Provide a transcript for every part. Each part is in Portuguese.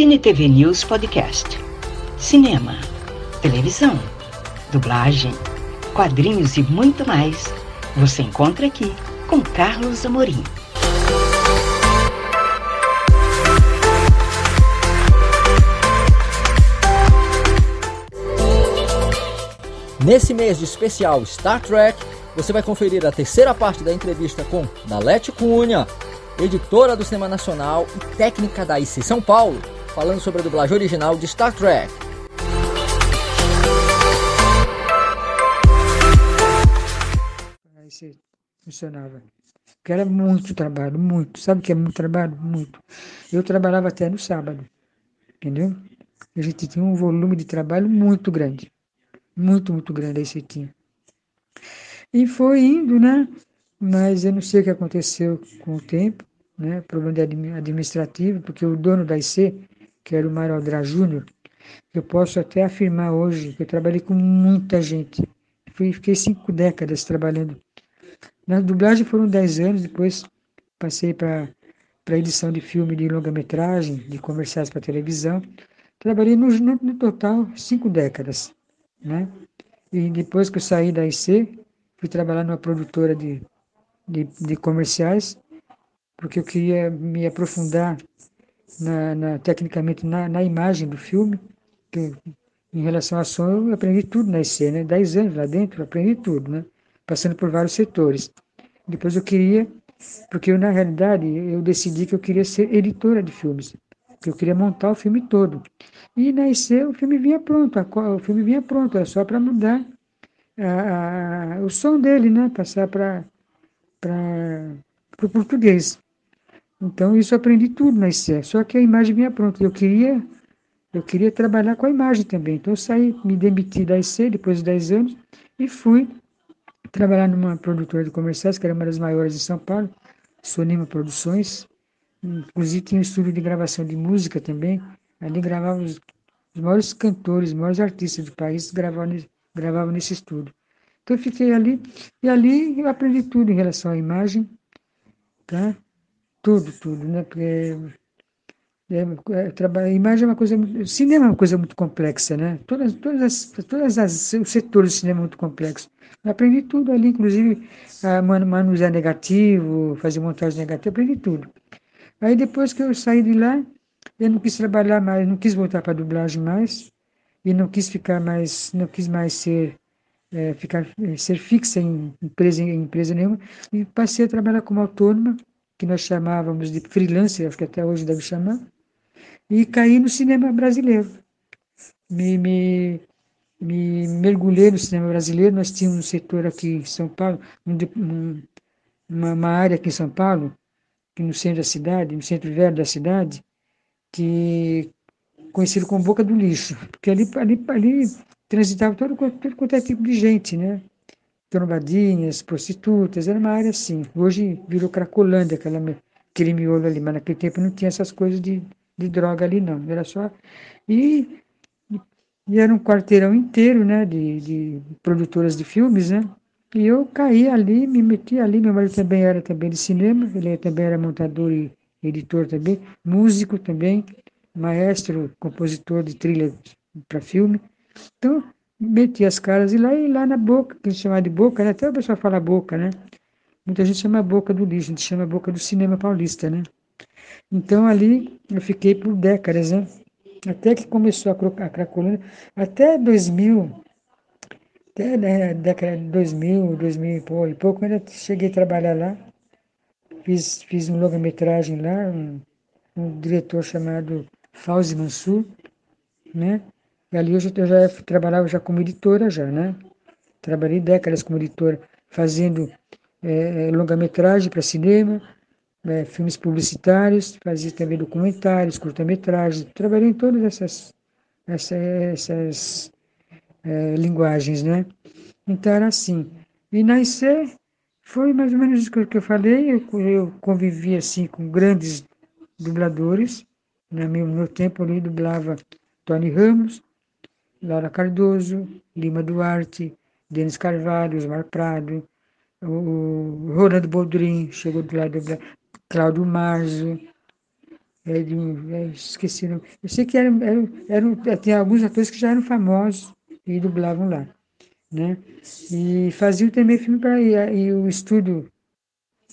Cine TV News Podcast. Cinema, televisão, dublagem, quadrinhos e muito mais. Você encontra aqui com Carlos Amorim. Nesse mês de especial Star Trek, você vai conferir a terceira parte da entrevista com Nalete Cunha, editora do Cinema Nacional e técnica da IC São Paulo, falando sobre a dublagem original de Star Trek. Aí funcionava. Porque era muito trabalho, muito. Sabe o que é muito trabalho? Muito. Eu trabalhava até no sábado, entendeu? A gente tinha um volume de trabalho muito grande. Muito, muito grande aí você tinha. E foi indo, né? Mas eu não sei o que aconteceu com o tempo né, problema administrativo, porque o dono da IC, que era o Mário Aldra Júnior, eu posso até afirmar hoje que eu trabalhei com muita gente. Fiquei cinco décadas trabalhando. Na dublagem foram dez anos, depois passei para para edição de filme de longa-metragem, de comerciais para televisão. Trabalhei no, no, no, total cinco décadas, né? E depois que eu saí da IC, fui trabalhar numa produtora de, de, de comerciais porque eu queria me aprofundar na, na tecnicamente na, na, imagem do filme. Em relação à som, eu aprendi tudo na IC, né? Dez anos lá dentro, aprendi tudo, né? Passando por vários setores. Depois eu queria, porque eu, na realidade eu decidi que eu queria ser editora de filmes, que eu queria montar o filme todo. E na IC o filme vinha pronto, a, o filme vinha pronto, era só para mudar a, a, o som dele, né? Passar para o português. Então isso eu aprendi tudo na ICE, só que a imagem vinha pronta. Eu queria, eu queria trabalhar com a imagem também. Então eu saí, me demiti da IC depois de 10 anos e fui trabalhar numa produtora de comerciais, que era uma das maiores de São Paulo, Sonima Produções. Inclusive tinha um estúdio de gravação de música também. Ali gravavam os, os maiores cantores, os maiores artistas do país gravavam, gravavam nesse estúdio. Então eu fiquei ali, e ali eu aprendi tudo em relação à imagem, tá? Tudo, tudo, né? Porque é, é, trabalhar, imagem é uma coisa, cinema é uma coisa muito complexa, né? Todas, todas, as, todas as, os setores do cinema é muito complexo. Eu aprendi tudo ali, inclusive a manusear negativo, fazer montagem negativa, aprendi tudo. Aí depois que eu saí de lá, eu não quis trabalhar mais, não quis voltar para dublagem mais e não quis ficar mais, não quis mais ser é, ficar ser fixa em empresa em empresa nenhuma e passei a trabalhar como autônoma que nós chamávamos de freelancer, acho que até hoje deve chamar, e caí no cinema brasileiro. Me, me, me mergulhei no cinema brasileiro, nós tínhamos um setor aqui em São Paulo, um, uma, uma área aqui em São Paulo, que no centro da cidade, no centro velho da cidade, que conhecido como Boca do Lixo, porque ali, ali, ali transitava todo, todo quanto é tipo de gente, né? Trombadinhas, prostitutas, era uma área assim. Hoje virou Cracolândia, aquela, aquele miolo ali, mas naquele tempo não tinha essas coisas de, de droga ali, não. Era só. E, e era um quarteirão inteiro, né, de, de produtoras de filmes, né? E eu caí ali, me meti ali. Meu marido também era também de cinema, ele também era montador e editor também, músico também, maestro, compositor de trilha para filme. Então, meti as caras e lá, e lá na boca, que a gente chama de boca, né? até o pessoal fala boca, né? Muita gente chama boca do lixo, a gente chama boca do cinema paulista, né? Então ali eu fiquei por décadas, né? Até que começou a, a Cracolândia, até 2000, até né, década de 2000, 2000 e pouco, eu cheguei a trabalhar lá, fiz, fiz um longa-metragem lá, um, um diretor chamado Fauzi Mansur, né? E ali eu já, eu já trabalhava já como editora já, né? Trabalhei décadas como editora, fazendo é, é longa-metragem para cinema, é, filmes publicitários, fazia também documentários, curta-metragens, trabalhei em todas essas, essas, essas é, linguagens, né? Então era assim. E na IC foi mais ou menos isso que eu falei, eu, eu convivi assim com grandes dubladores, no meu, meu tempo ali dublava Tony Ramos, Laura Cardoso, Lima Duarte, Denis Carvalho, Osmar Prado, o Ronaldo Boldrin chegou do lado do Cláudio Marzo, É de, é, esqueci não. Eu sei que eram, eram, eram, tinha alguns atores que já eram famosos e dublavam lá. Né? E faziam também filme para e, e o estúdio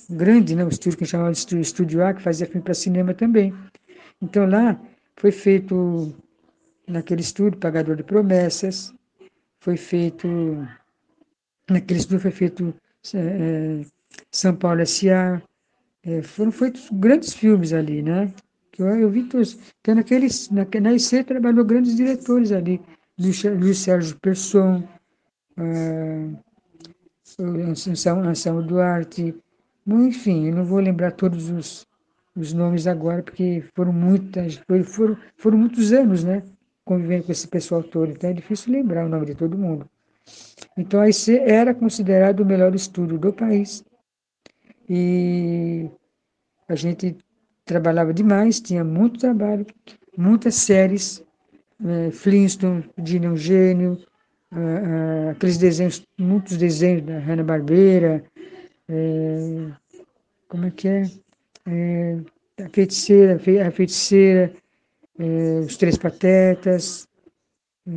grande, né? o estúdio que chamava de estúdio, estúdio A, que fazia filme para cinema também. Então lá foi feito naquele estúdio Pagador de Promessas, foi feito naquele estúdio foi feito é, São Paulo S.A., é, foram feitos grandes filmes ali, né? Que eu, eu vi todos. Então, naqueles, na, na IC trabalhou grandes diretores ali, Luiz, Luiz Sérgio Persson, uh, Anselmo Duarte, enfim, eu não vou lembrar todos os, os nomes agora, porque foram muitas, foram, foram muitos anos, né? Convivendo com esse pessoal todo, então é difícil lembrar o nome de todo mundo. Então IC era considerado o melhor estúdio do país. E a gente trabalhava demais, tinha muito trabalho, muitas séries, é, Flintstone, Dino Gênio, aqueles desenhos, muitos desenhos da Hanna-Barbera, é, como é que é? é a feiticeira, a feiticeira, é, os Três Patetas, é,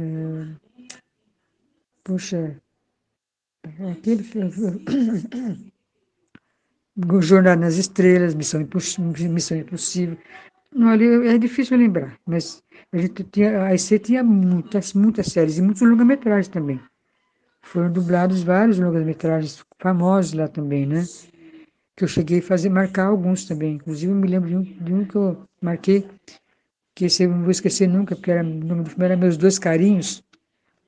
puxa, aquele Jornada nas Estrelas, Missão Impossível, Missão Impossível. é difícil lembrar, mas a gente tinha, a IC tinha muitas, muitas séries e muitos longa-metragens também. Foram dublados vários longa-metragens famosos lá também, né? Que eu cheguei a fazer, marcar alguns também. Inclusive, eu me lembro de um, de um que eu marquei, que esse eu não vou esquecer nunca, porque era, o nome do filme era Meus Dois Carinhos,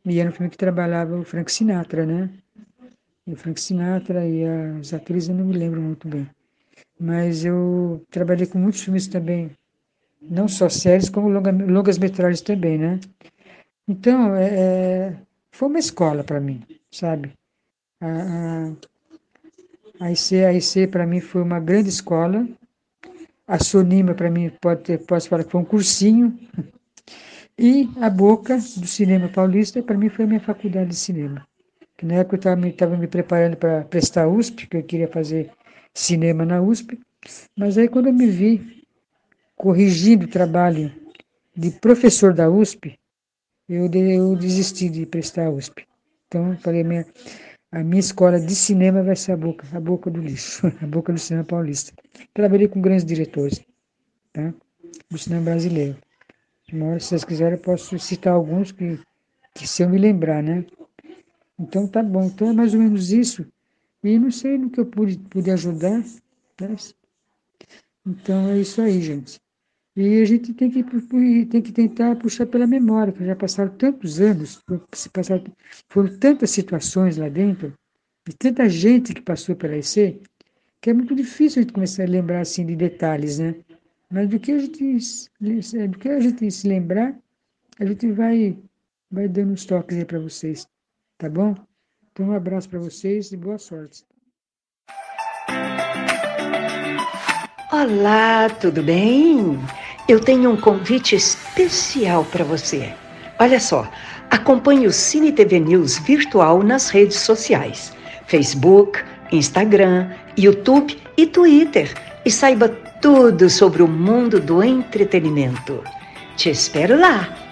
e era um filme que trabalhava o Frank Sinatra, né? o Frank Sinatra e as atrizes eu não me lembro muito bem. Mas eu trabalhei com muitos filmes também, não só séries, como longa, longas metragens também, né? Então, é, é foi uma escola para mim, sabe? A, a, a IC, a IC para mim foi uma grande escola. A Sonima para mim pode ter, posso falar que foi um cursinho. E a Boca do Cinema Paulista para mim foi a minha faculdade de cinema. Na época eu estava me, me preparando para prestar USP, que eu queria fazer cinema na USP, mas aí quando eu me vi corrigindo o trabalho de professor da USP, eu, eu desisti de prestar a USP. Então, falei, minha, a minha escola de cinema vai ser a boca, a boca do lixo, a boca do cinema paulista. Trabalhei com grandes diretores, tá? Do cinema brasileiro. Uma hora, se vocês quiserem, eu posso citar alguns que, que se eu me lembrar, né? Então tá bom, então é mais ou menos isso. E não sei no que eu pude, pude ajudar. Né? Então é isso aí, gente. E a gente tem que, tem que tentar puxar pela memória, porque já passaram tantos anos, se passaram, foram tantas situações lá dentro, e tanta gente que passou pela IC, que é muito difícil a gente começar a lembrar assim de detalhes, né? Mas do que a gente, do que a gente se lembrar, a gente vai, vai dando uns toques aí para vocês. Tá bom? Então, um abraço para vocês e boa sorte. Olá, tudo bem? Eu tenho um convite especial para você. Olha só, acompanhe o Cine TV News virtual nas redes sociais: Facebook, Instagram, YouTube e Twitter. E saiba tudo sobre o mundo do entretenimento. Te espero lá!